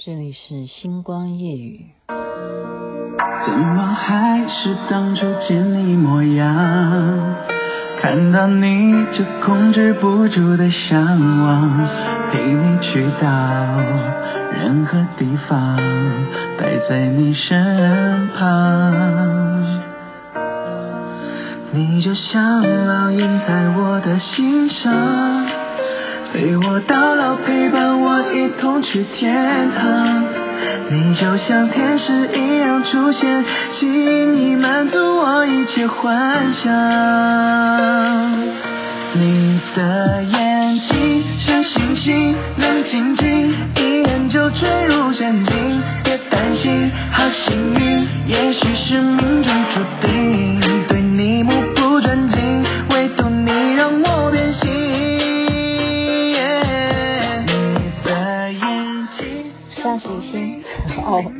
这里是星光夜雨。怎么还是当初见你模样？看到你就控制不住的向往，陪你去到任何地方，待在你身旁。你就像烙印在我的心上，陪我到老，陪伴我一同去天堂。你就像天使一样出现，轻易满足我一切幻想。你的眼睛像星星，亮晶晶，一眼就坠入陷阱。别担心，好幸运，也许是命中注定。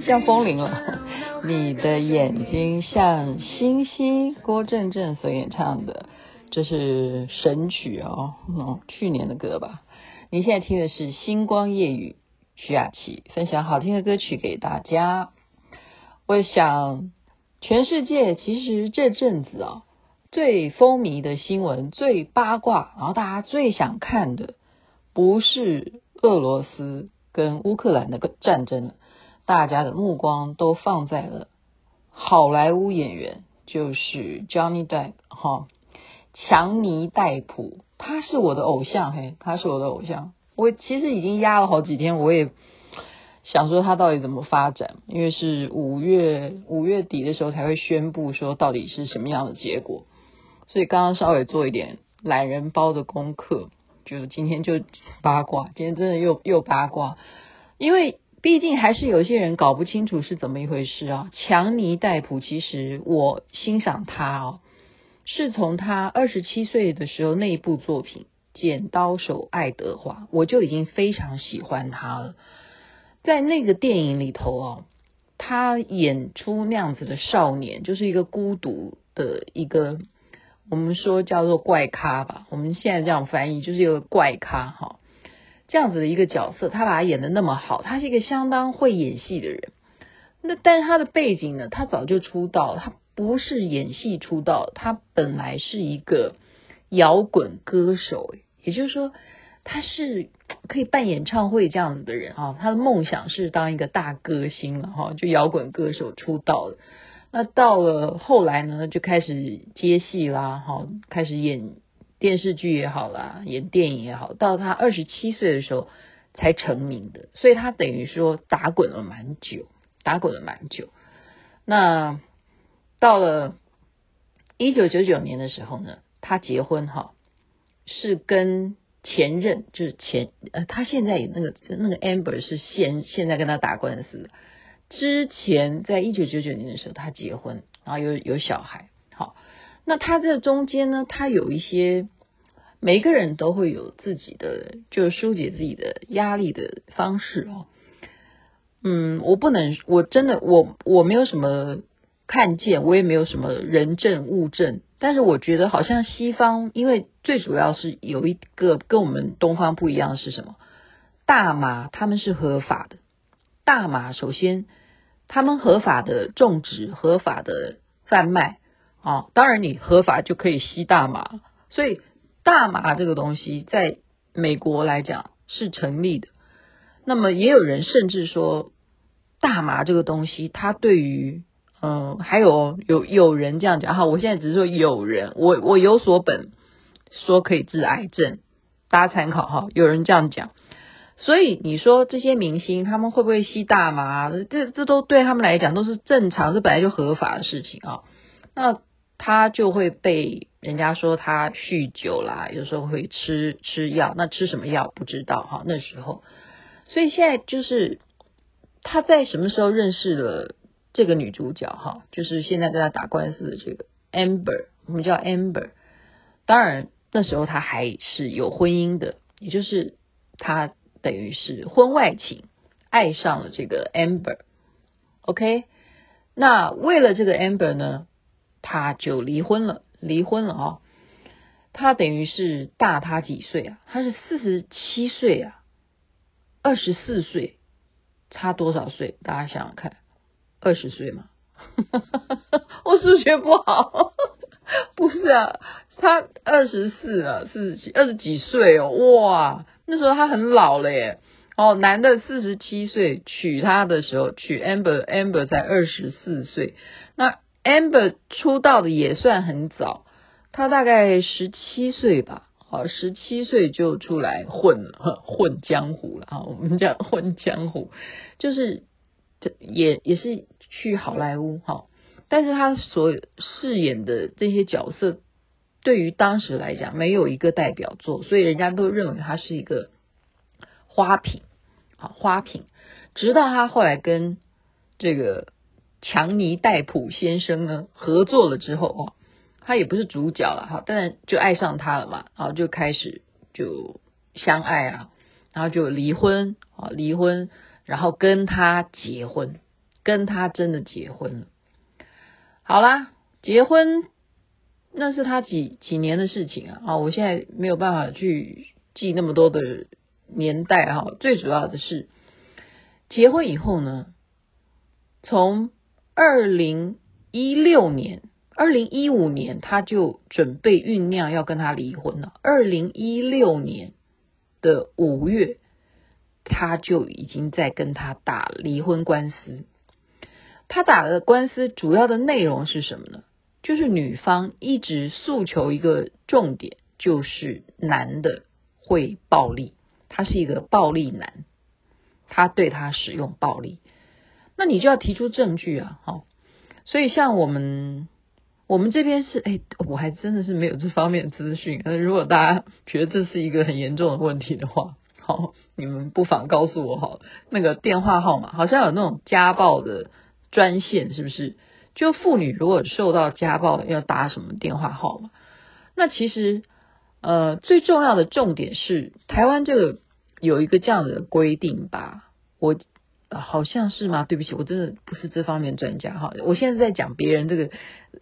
像风铃了。你的眼睛像星星，郭正正所演唱的，这是神曲哦，哦，去年的歌吧。你现在听的是《星光夜雨》，徐雅琪分享好听的歌曲给大家。我想，全世界其实这阵子啊，最风靡的新闻、最八卦，然后大家最想看的，不是俄罗斯跟乌克兰的战争。大家的目光都放在了好莱坞演员，就是 Johnny Depp 哈，强尼戴普，他是我的偶像嘿，他是我的偶像。我其实已经压了好几天，我也想说他到底怎么发展，因为是五月五月底的时候才会宣布说到底是什么样的结果，所以刚刚稍微做一点懒人包的功课，就今天就八卦，今天真的又又八卦，因为。毕竟还是有些人搞不清楚是怎么一回事啊。强尼戴普，其实我欣赏他哦，是从他二十七岁的时候那一部作品《剪刀手爱德华》，我就已经非常喜欢他了。在那个电影里头哦，他演出那样子的少年，就是一个孤独的一个，我们说叫做怪咖吧。我们现在这样翻译，就是一个怪咖哈。这样子的一个角色，他把他演得那么好，他是一个相当会演戏的人。那但是他的背景呢？他早就出道，他不是演戏出道，他本来是一个摇滚歌手。也就是说，他是可以办演唱会这样子的人啊。他的梦想是当一个大歌星了哈，就摇滚歌手出道了。那到了后来呢，就开始接戏啦，哈，开始演。电视剧也好啦，演电影也好，到他二十七岁的时候才成名的，所以他等于说打滚了蛮久，打滚了蛮久。那到了一九九九年的时候呢，他结婚哈，是跟前任，就是前呃，他现在那个那个 Amber 是现现在跟他打官司，之前在一九九九年的时候他结婚，然后有有小孩，那他这中间呢，他有一些，每个人都会有自己的，就是疏解自己的压力的方式哦。嗯，我不能，我真的，我我没有什么看见，我也没有什么人证物证，但是我觉得好像西方，因为最主要是有一个跟我们东方不一样的是什么？大麻他们是合法的，大麻首先他们合法的种植，合法的贩卖。啊，当然你合法就可以吸大麻，所以大麻这个东西在美国来讲是成立的。那么也有人甚至说，大麻这个东西它对于，嗯、还有有有人这样讲哈，我现在只是说有人，我我有所本说可以治癌症，大家参考哈，有人这样讲。所以你说这些明星他们会不会吸大麻？这这都对他们来讲都是正常，这本来就合法的事情啊。那他就会被人家说他酗酒啦，有时候会吃吃药，那吃什么药不知道哈。那时候，所以现在就是他在什么时候认识了这个女主角哈？就是现在跟他打官司的这个 Amber，我们叫 Amber。当然那时候他还是有婚姻的，也就是他等于是婚外情，爱上了这个 Amber。OK，那为了这个 Amber 呢？他就离婚了，离婚了啊、哦！他等于是大他几岁啊？他是四十七岁啊，二十四岁差多少岁？大家想想看，二十岁吗？我数学不好，不是啊，他二十四啊，四十几，二十几岁哦，哇，那时候他很老了耶。哦，男的四十七岁娶她的时候，娶 Amber，Amber 才二十四岁。那 Amber 出道的也算很早，他大概十七岁吧。好，十七岁就出来混，混江湖了啊！我们讲混江湖，就是这也也是去好莱坞哈。但是他所饰演的这些角色，对于当时来讲没有一个代表作，所以人家都认为他是一个花瓶。好，花瓶。直到他后来跟这个强尼戴普先生呢合作了之后哦。他也不是主角了哈，当然就爱上他了嘛，然后就开始就相爱啊，然后就离婚啊，离婚，然后跟他结婚，跟他真的结婚了。好啦，结婚那是他几几年的事情啊，啊，我现在没有办法去记那么多的年代哈，最主要的是结婚以后呢，从二零一六年。二零一五年，他就准备酝酿要跟他离婚了。二零一六年的五月，他就已经在跟他打离婚官司。他打的官司主要的内容是什么呢？就是女方一直诉求一个重点，就是男的会暴力，他是一个暴力男，他对他使用暴力。那你就要提出证据啊，好，所以像我们。我们这边是哎，我还真的是没有这方面资讯。如果大家觉得这是一个很严重的问题的话，好，你们不妨告诉我好，那个电话号码好像有那种家暴的专线，是不是？就妇女如果受到家暴要打什么电话号码？那其实呃最重要的重点是台湾这个有一个这样的规定吧，我。好像是吗？对不起，我真的不是这方面专家哈。我现在在讲别人这个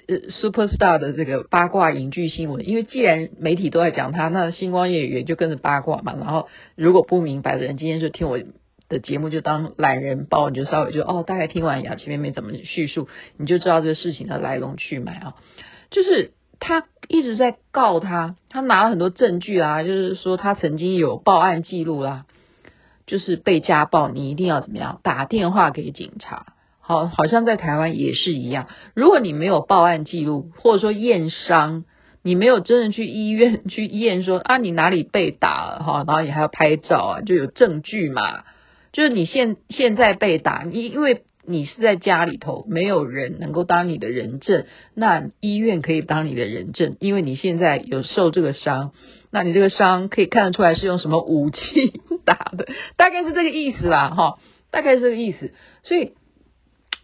呃，Superstar 的这个八卦影剧新闻，因为既然媒体都在讲他，那星光夜语就跟着八卦嘛。然后如果不明白的人，今天就听我的节目，就当懒人包，你就稍微就哦，大概听完呀，前面没怎么叙述，你就知道这个事情的来龙去脉啊。就是他一直在告他，他拿了很多证据啊，就是说他曾经有报案记录啦。就是被家暴，你一定要怎么样？打电话给警察。好，好像在台湾也是一样。如果你没有报案记录，或者说验伤，你没有真的去医院 去验说啊，你哪里被打了哈，然后你还要拍照啊，就有证据嘛。就是你现现在被打，你因为你是在家里头，没有人能够当你的人证，那医院可以当你的人证，因为你现在有受这个伤。那你这个伤可以看得出来是用什么武器打的，大概是这个意思吧，哈，大概是这个意思。所以，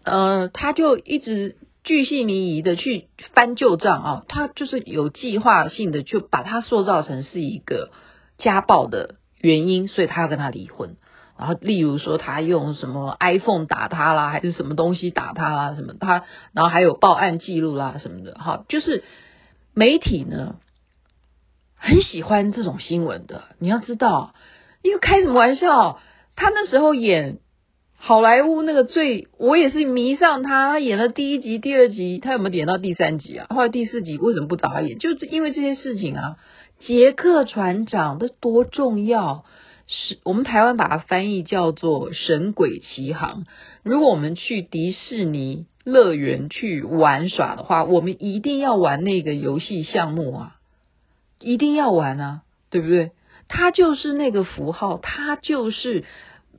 呃，他就一直巨细靡遗的去翻旧账啊，他就是有计划性的就把他塑造成是一个家暴的原因，所以他要跟他离婚。然后，例如说他用什么 iPhone 打他啦，还是什么东西打他啦，什么他，然后还有报案记录啦什么的，哈，就是媒体呢。很喜欢这种新闻的，你要知道，因为开什么玩笑？他那时候演好莱坞那个最，我也是迷上他。他演了第一集、第二集，他有没有演到第三集啊？后来第四集为什么不找他演？就是因为这些事情啊。杰克船长这多重要，是我们台湾把它翻译叫做《神鬼奇航》。如果我们去迪士尼乐园去玩耍的话，我们一定要玩那个游戏项目啊。一定要玩啊，对不对？他就是那个符号，他就是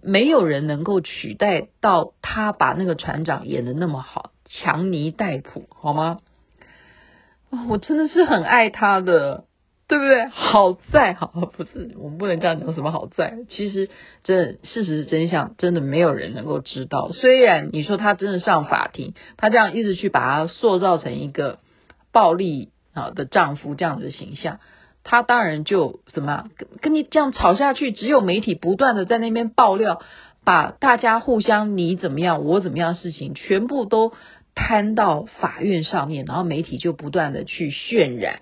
没有人能够取代到他把那个船长演的那么好，强尼戴普，好吗？我真的是很爱他的，对不对？好在，好，不是，我们不能这样讲，什么好在？其实，真的，事实真相，真的没有人能够知道。虽然你说他真的上法庭，他这样一直去把他塑造成一个暴力啊的丈夫这样子的形象。他当然就怎么跟跟你这样吵下去，只有媒体不断的在那边爆料，把大家互相你怎么样我怎么样的事情全部都摊到法院上面，然后媒体就不断的去渲染。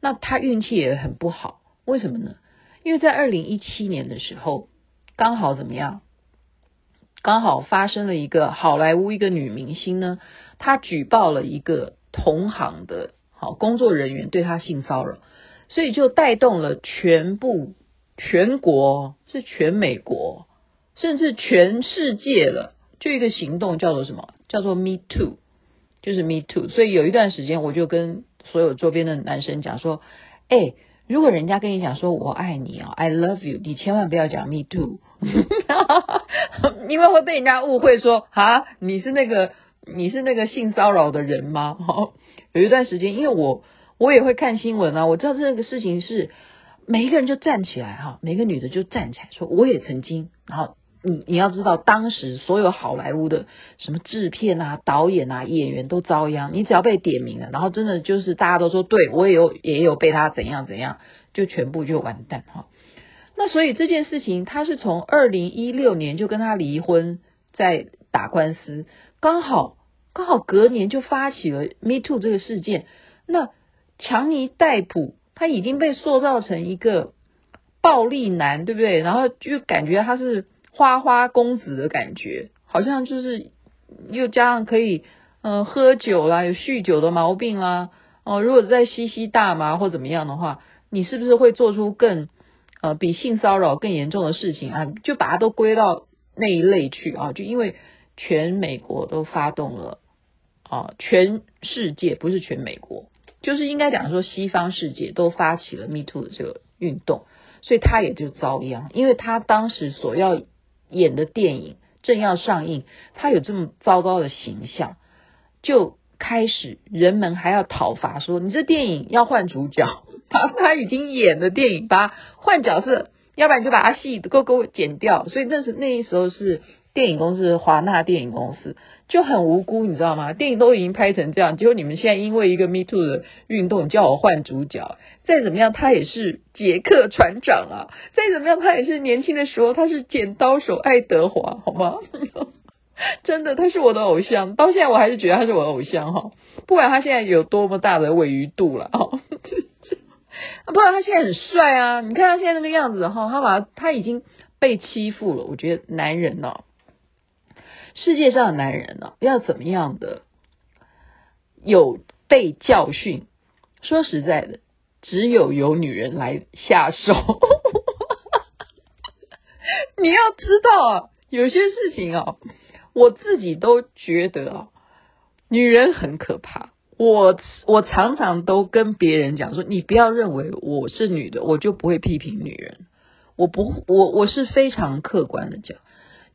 那他运气也很不好，为什么呢？因为在二零一七年的时候，刚好怎么样？刚好发生了一个好莱坞一个女明星呢，她举报了一个同行的好工作人员对她性骚扰，所以就带动了全部全国是全美国甚至全世界了，就一个行动叫做什么？叫做 Me Too，就是 Me Too。所以有一段时间，我就跟所有周边的男生讲说，哎。如果人家跟你讲说我爱你啊，I love you，你千万不要讲 me too，因为会被人家误会说啊，你是那个你是那个性骚扰的人吗？哈有一段时间，因为我我也会看新闻啊，我知道这个事情是每一个人就站起来哈，每个女的就站起来说我也曾经，然后。你你要知道，当时所有好莱坞的什么制片啊、导演啊、演员都遭殃。你只要被点名了，然后真的就是大家都说，对我也有也有被他怎样怎样，就全部就完蛋哈。那所以这件事情，他是从二零一六年就跟他离婚，在打官司，刚好刚好隔年就发起了 Me Too 这个事件。那强尼戴普他已经被塑造成一个暴力男，对不对？然后就感觉他是。花花公子的感觉，好像就是又加上可以嗯、喝酒啦，有酗酒的毛病啦。哦，如果在吸吸大麻或怎么样的话，你是不是会做出更呃比性骚扰更严重的事情啊？就把它都归到那一类去啊！就因为全美国都发动了啊，全世界不是全美国，就是应该讲说西方世界都发起了 Me Too 的这个运动，所以他也就遭殃，因为他当时所要。演的电影正要上映，他有这么糟糕的形象，就开始人们还要讨伐说，你这电影要换主角，把他已经演的电影把换角色，要不然你就把他戏勾勾剪掉。所以那是那时候是。电影公司华纳电影公司就很无辜，你知道吗？电影都已经拍成这样，结果你们现在因为一个 Me Too 的运动，叫我换主角，再怎么样他也是杰克船长啊，再怎么样他也是年轻的时候他是剪刀手爱德华，好吗？真的，他是我的偶像，到现在我还是觉得他是我的偶像哈，不管他现在有多么大的鮪鱼度了哈，不管他现在很帅啊，你看他现在那个样子哈，他把他已经被欺负了，我觉得男人呢。世界上的男人呢，要怎么样的有被教训？说实在的，只有由女人来下手。你要知道啊，有些事情啊，我自己都觉得啊，女人很可怕。我我常常都跟别人讲说，你不要认为我是女的，我就不会批评女人。我不，我我是非常客观的讲。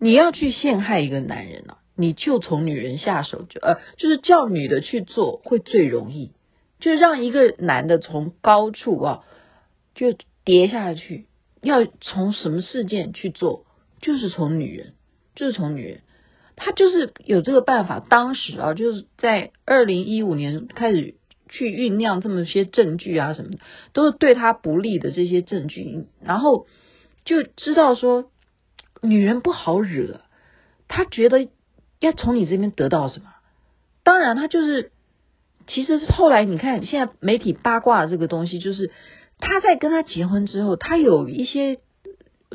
你要去陷害一个男人啊，你就从女人下手就呃，就是叫女的去做会最容易，就让一个男的从高处啊就跌下去。要从什么事件去做，就是从女人，就是从女人，他就是有这个办法。当时啊，就是在二零一五年开始去酝酿这么些证据啊什么的，都是对他不利的这些证据，然后就知道说。女人不好惹，她觉得要从你这边得到什么？当然，她就是，其实是后来你看，现在媒体八卦这个东西，就是他在跟他结婚之后，他有一些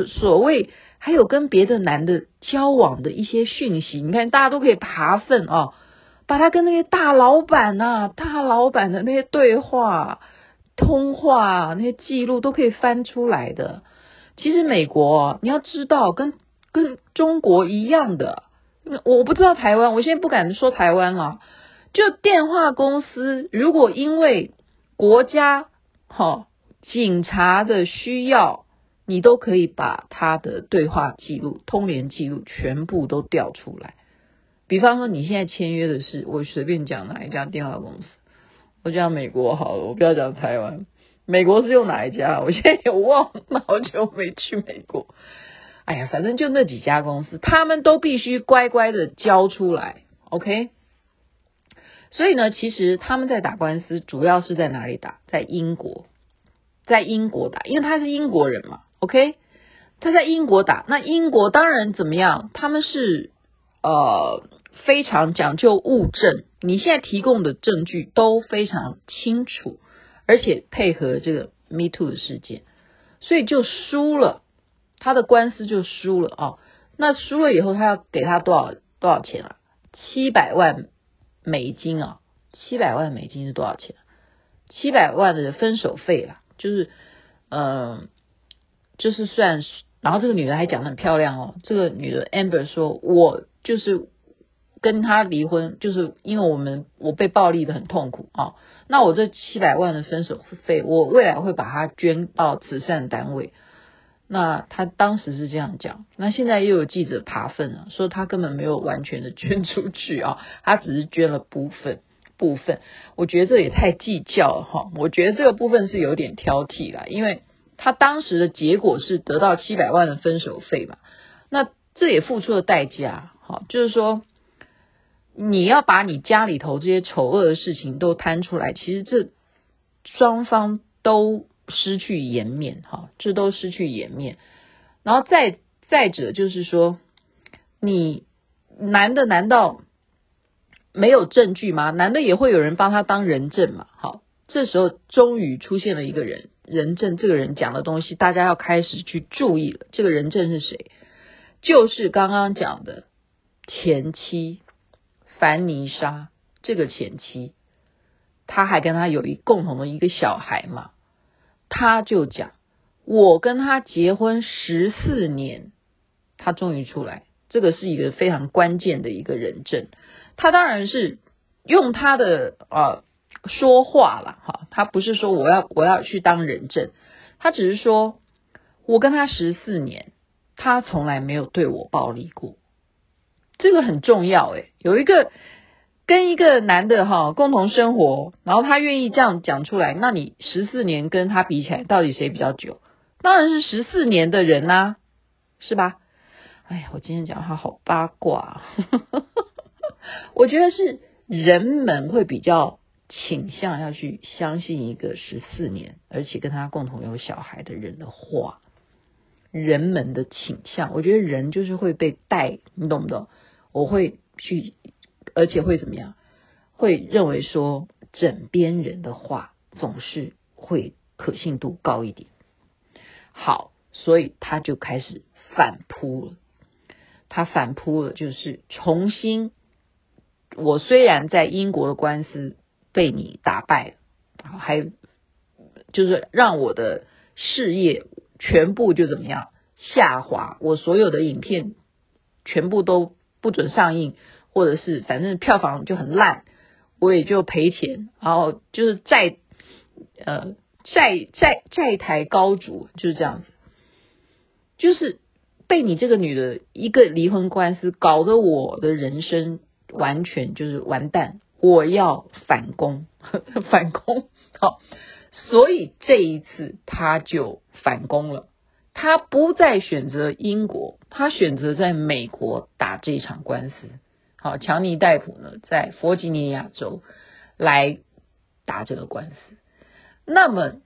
所谓还有跟别的男的交往的一些讯息，你看大家都可以爬粪啊，把他跟那些大老板呐、大老板的那些对话、通话那些记录都可以翻出来的。其实美国，你要知道，跟跟中国一样的，我不知道台湾，我现在不敢说台湾了。就电话公司，如果因为国家哈警察的需要，你都可以把他的对话记录、通联记录全部都调出来。比方说，你现在签约的是，我随便讲哪一家电话公司，我讲美国好了，我不要讲台湾。美国是用哪一家？我现在也忘了，好久没去美国。哎呀，反正就那几家公司，他们都必须乖乖的交出来，OK？所以呢，其实他们在打官司，主要是在哪里打？在英国，在英国打，因为他是英国人嘛，OK？他在英国打，那英国当然怎么样？他们是呃非常讲究物证，你现在提供的证据都非常清楚。而且配合这个 Me Too 的事件，所以就输了，他的官司就输了啊。那输了以后，他要给他多少多少钱啊？七百万美金啊！七百万美金是多少钱？七百万的分手费啦，就是，嗯、就是算。然后这个女的还讲的很漂亮哦，这个女的 Amber 说：“我就是跟他离婚，就是因为我们我被暴力的很痛苦啊、那我这七百万的分手费，我未来会把它捐到慈善单位。”那他当时是这样讲，那现在又有记者扒粪了，说他根本没有完全的捐出去啊，他只是捐了部分部分。我觉得这也太计较了哈，我觉得这个部分是有点挑剔啦，因为他当时的结果是得到七百万的分手费嘛，那这也付出了代价，哈，就是说你要把你家里头这些丑恶的事情都摊出来，其实这双方都。失去颜面，哈，这都失去颜面。然后再再者就是说，你男的难道没有证据吗？男的也会有人帮他当人证嘛？好，这时候终于出现了一个人，人证。这个人讲的东西，大家要开始去注意了。这个人证是谁？就是刚刚讲的前妻凡妮莎。这个前妻，他还跟他有一共同的一个小孩嘛？他就讲，我跟他结婚十四年，他终于出来，这个是一个非常关键的一个人证。他当然是用他的呃说话了哈，他不是说我要我要去当人证，他只是说我跟他十四年，他从来没有对我暴力过，这个很重要诶，有一个。跟一个男的哈共同生活，然后他愿意这样讲出来，那你十四年跟他比起来，到底谁比较久？当然是十四年的人呐、是吧？哎呀，我今天讲话好八卦，我觉得是人们会比较倾向要去相信一个十四年，而且跟他共同有小孩的人的话，人们的倾向，我觉得人就是会被带，你懂不懂？我会去。而且会怎么样？会认为说枕边人的话总是会可信度高一点。好，所以他就开始反扑了。他反扑了，就是重新。我虽然在英国的官司被你打败了，还就是让我的事业全部就怎么样下滑，我所有的影片全部都不准上映。或者是反正票房就很烂，我也就赔钱，然后就是债呃债债债台高筑，就是这样子，就是被你这个女的一个离婚官司搞得我的人生完全就是完蛋，我要反攻 反攻，好，所以这一次他就反攻了，他不再选择英国，他选择在美国打这场官司。好，强尼戴普呢，在弗吉尼亚州来打这个官司。那么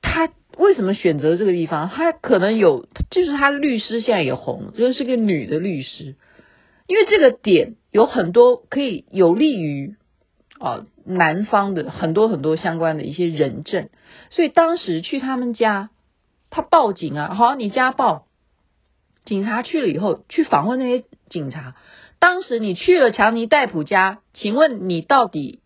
他为什么选择这个地方？他可能有，就是他律师现在也红，就是个女的律师。因为这个点有很多可以有利于啊男方的很多很多相关的一些人证，所以当时去他们家，他报警啊，好，你家暴，警察去了以后去访问那些警察。当时你去了强尼戴普家，请问你到底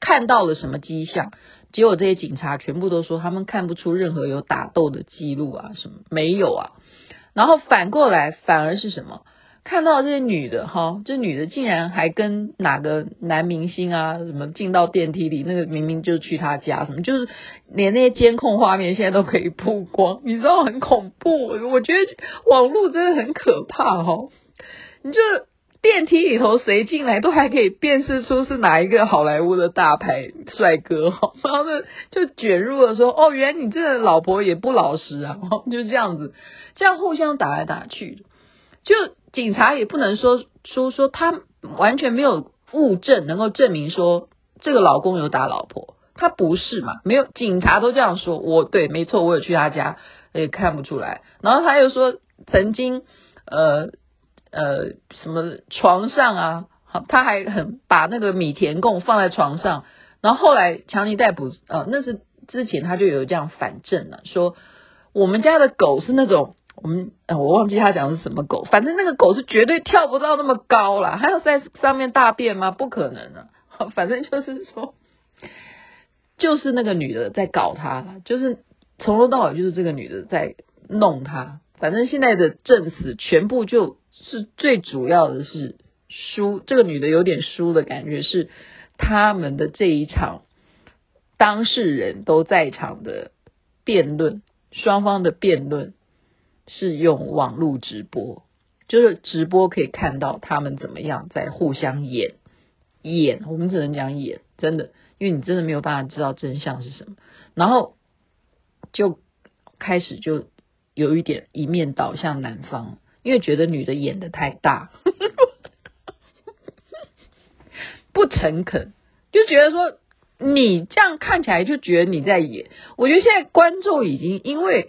看到了什么迹象？结果这些警察全部都说他们看不出任何有打斗的记录啊，什么没有啊。然后反过来反而是什么？看到这些女的哈，这女的竟然还跟哪个男明星啊什么进到电梯里，那个明明就去他家，什么就是连那些监控画面现在都可以曝光，你知道很恐怖。我觉得网络真的很可怕哈，你就。电梯里头谁进来都还可以辨识出是哪一个好莱坞的大牌帅哥哈，然后呢就卷入了说哦，原来你这个老婆也不老实啊，就这样子，这样互相打来打去，就警察也不能说说说他完全没有物证能够证明说这个老公有打老婆，他不是嘛？没有，警察都这样说，我对，没错，我有去他家，也看不出来。然后他又说曾经呃。呃，什么床上啊？好，他还很把那个米田共放在床上，然后后来强尼逮捕，呃，那是之前他就有这样反证了，说我们家的狗是那种我们呃我忘记他讲的是什么狗，反正那个狗是绝对跳不到那么高啦，还要在上面大便吗？不可能啊！反正就是说，就是那个女的在搞他，就是从头到尾就是这个女的在弄他。反正现在的证词全部就是最主要的是输，这个女的有点输的感觉，是他们的这一场当事人都在场的辩论，双方的辩论是用网络直播，就是直播可以看到他们怎么样在互相演演，我们只能讲演，真的，因为你真的没有办法知道真相是什么，然后就开始就。有一点一面倒向男方，因为觉得女的演得太大，不诚恳，就觉得说你这样看起来就觉得你在演。我觉得现在观众已经因为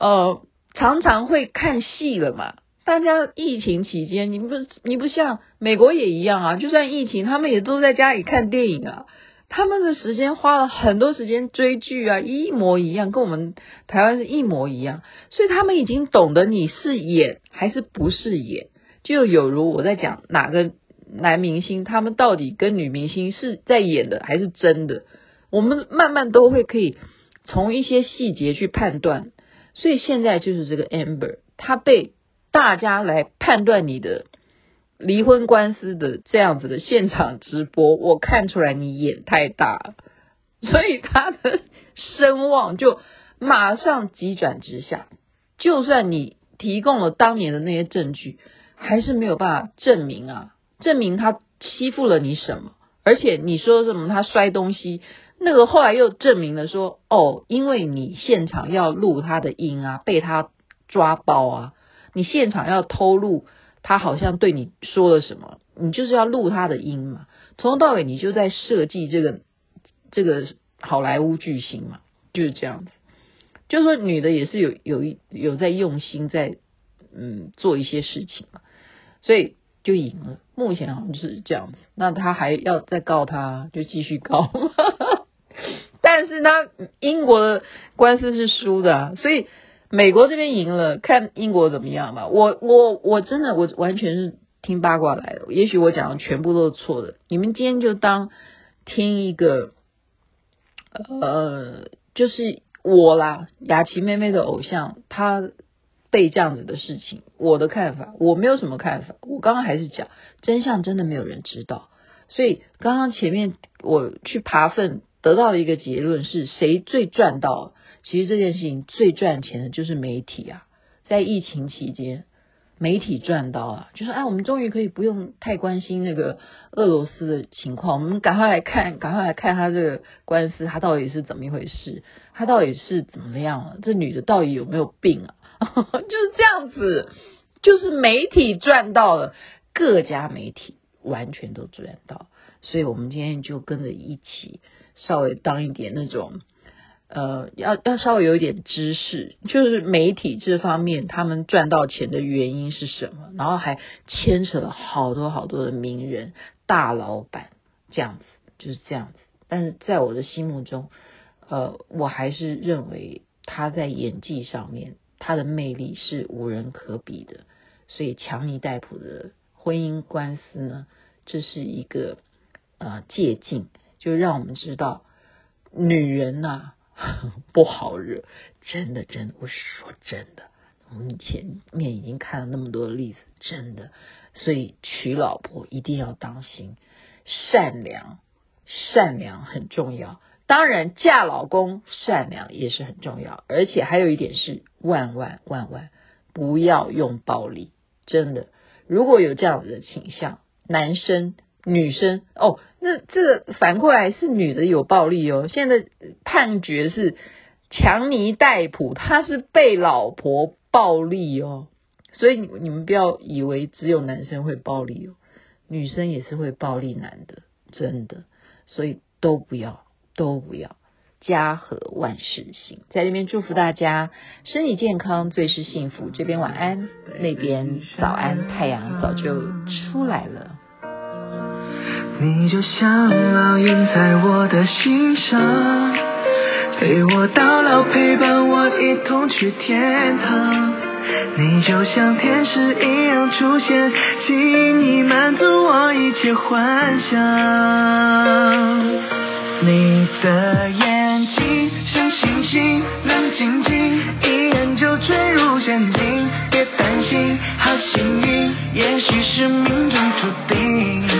呃常常会看戏了嘛，大家疫情期间，你不你不像美国也一样啊，就算疫情，他们也都在家里看电影啊。他们的时间花了很多时间追剧啊，一模一样，跟我们台湾是一模一样，所以他们已经懂得你是演还是不是演，就有如我在讲哪个男明星，他们到底跟女明星是在演的还是真的，我们慢慢都会可以从一些细节去判断，所以现在就是这个 Amber，他被大家来判断你的。离婚官司的这样子的现场直播，我看出来你眼太大了，所以他的声望就马上急转直下。就算你提供了当年的那些证据，还是没有办法证明啊，证明他欺负了你什么？而且你说什么他摔东西，那个后来又证明了说，哦，因为你现场要录他的音啊，被他抓包啊，你现场要偷录。他好像对你说了什么，你就是要录他的音嘛。从头到尾你就在设计这个这个好莱坞巨星嘛，就是这样子。就是说女的也是有有一有在用心在嗯做一些事情嘛，所以就赢了。目前好像是这样子。那他还要再告他，就继续告。但是他英国的官司是输的，所以。美国这边赢了，看英国怎么样吧。我我我真的我完全是听八卦来的，也许我讲的全部都是错的。你们今天就当听一个，呃，就是我啦，雅琪妹妹的偶像，她被这样子的事情，我的看法，我没有什么看法。我刚刚还是讲真相，真的没有人知道。所以刚刚前面我去爬粪得到的一个结论是谁最赚到？其实这件事情最赚钱的就是媒体啊，在疫情期间，媒体赚到了，就是哎，我们终于可以不用太关心那个俄罗斯的情况，我们赶快来看，赶快来看他这个官司，他到底是怎么一回事，他到底是怎么样啊？这女的到底有没有病啊？就是这样子，就是媒体赚到了，各家媒体完全都赚到，所以我们今天就跟着一起稍微当一点那种。呃，要要稍微有一点知识，就是媒体这方面他们赚到钱的原因是什么？然后还牵扯了好多好多的名人、大老板，这样子就是这样子。但是在我的心目中，呃，我还是认为他在演技上面，他的魅力是无人可比的。所以强尼戴普的婚姻官司呢，这是一个呃借镜，就让我们知道女人呐、啊。不好惹，真的，真的，我是说真的。我们前面已经看了那么多的例子，真的。所以娶老婆一定要当心，善良，善良很重要。当然，嫁老公善良也是很重要。而且还有一点是，万万万万不要用暴力。真的，如果有这样子的倾向，男生。女生哦，那这个反过来是女的有暴力哦。现在判决是强尼戴普，他是被老婆暴力哦。所以你你们不要以为只有男生会暴力哦，女生也是会暴力男的，真的。所以都不要，都不要，家和万事兴。在这边祝福大家身体健康最是幸福。这边晚安那边早安太阳早就出来了。你就像烙印在我的心上陪我到老陪伴我一同去天堂。你就像天使一样出现轻易满足我一切幻想。你的眼心像星星亮晶晶一眼就坠入陷阱别担心好幸运也许是命中注定。